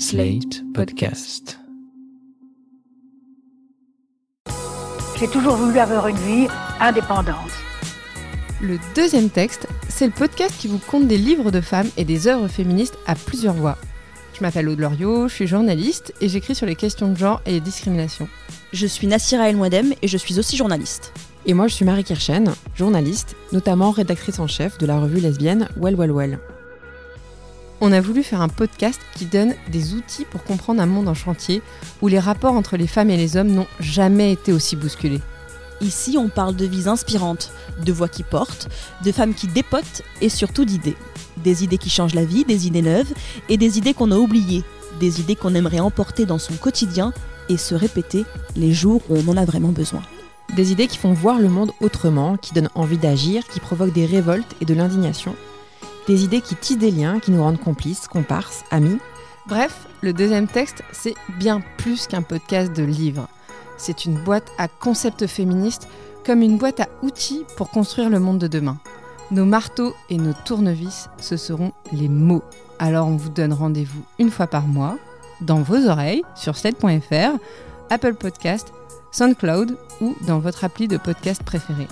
Slate Podcast. J'ai toujours voulu avoir une vie indépendante. Le deuxième texte, c'est le podcast qui vous compte des livres de femmes et des œuvres féministes à plusieurs voix. Je m'appelle Aude Loriot, je suis journaliste et j'écris sur les questions de genre et les discriminations. Je suis Nassira El Mouadem et je suis aussi journaliste. Et moi, je suis Marie Kirchen, journaliste, notamment rédactrice en chef de la revue lesbienne Well Well Well. On a voulu faire un podcast qui donne des outils pour comprendre un monde en chantier où les rapports entre les femmes et les hommes n'ont jamais été aussi bousculés. Ici, on parle de vies inspirantes, de voix qui portent, de femmes qui dépotent et surtout d'idées. Des idées qui changent la vie, des idées neuves et des idées qu'on a oubliées, des idées qu'on aimerait emporter dans son quotidien et se répéter les jours où on en a vraiment besoin. Des idées qui font voir le monde autrement, qui donnent envie d'agir, qui provoquent des révoltes et de l'indignation. Des idées qui tissent des liens, qui nous rendent complices, comparses, amis. Bref, le deuxième texte, c'est bien plus qu'un podcast de livres. C'est une boîte à concepts féministes comme une boîte à outils pour construire le monde de demain. Nos marteaux et nos tournevis, ce seront les mots. Alors on vous donne rendez-vous une fois par mois, dans vos oreilles, sur sled.fr, Apple Podcast, SoundCloud ou dans votre appli de podcast préféré.